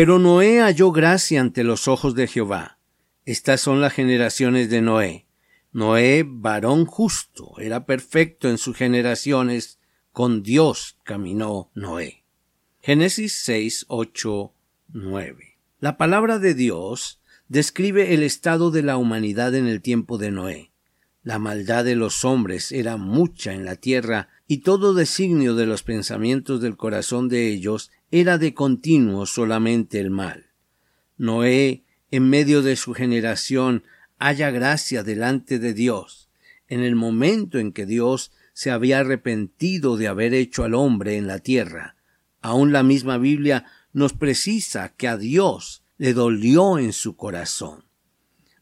Pero Noé halló gracia ante los ojos de Jehová. Estas son las generaciones de Noé. Noé, varón justo, era perfecto en sus generaciones, con Dios caminó Noé. Génesis 6, 8, 9. La palabra de Dios describe el estado de la humanidad en el tiempo de Noé. La maldad de los hombres era mucha en la tierra y todo designio de los pensamientos del corazón de ellos era de continuo solamente el mal. Noé, en medio de su generación, haya gracia delante de Dios. En el momento en que Dios se había arrepentido de haber hecho al hombre en la tierra, aun la misma Biblia nos precisa que a Dios le dolió en su corazón.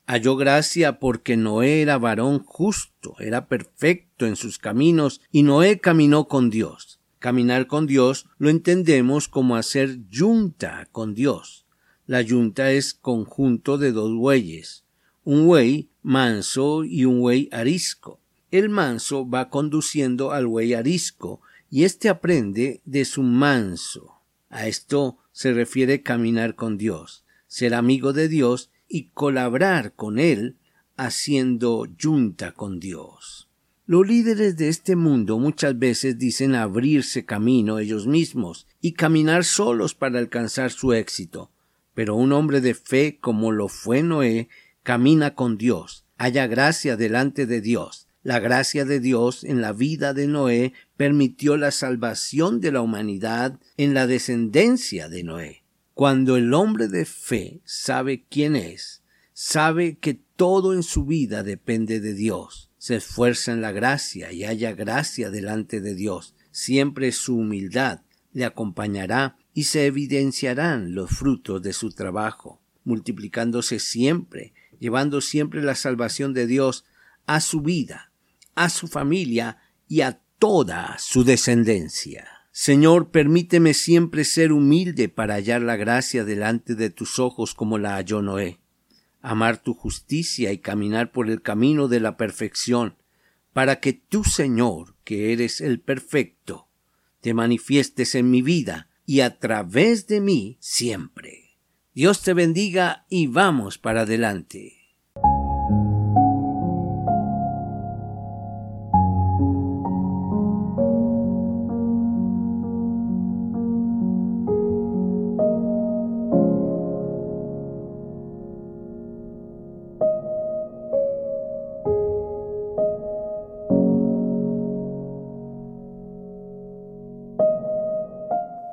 Halló gracia porque Noé era varón justo, era perfecto en sus caminos, y Noé caminó con Dios. Caminar con Dios lo entendemos como hacer yunta con Dios. La yunta es conjunto de dos bueyes, un buey manso y un buey arisco. El manso va conduciendo al buey arisco y éste aprende de su manso. A esto se refiere caminar con Dios, ser amigo de Dios y colaborar con Él haciendo yunta con Dios. Los líderes de este mundo muchas veces dicen abrirse camino ellos mismos y caminar solos para alcanzar su éxito. Pero un hombre de fe como lo fue Noé camina con Dios, haya gracia delante de Dios. La gracia de Dios en la vida de Noé permitió la salvación de la humanidad en la descendencia de Noé. Cuando el hombre de fe sabe quién es, sabe que todo en su vida depende de Dios se esfuerza en la gracia y haya gracia delante de Dios. Siempre su humildad le acompañará y se evidenciarán los frutos de su trabajo, multiplicándose siempre, llevando siempre la salvación de Dios a su vida, a su familia y a toda su descendencia. Señor, permíteme siempre ser humilde para hallar la gracia delante de tus ojos como la halló Noé amar tu justicia y caminar por el camino de la perfección, para que tú, Señor, que eres el perfecto, te manifiestes en mi vida y a través de mí siempre. Dios te bendiga y vamos para adelante.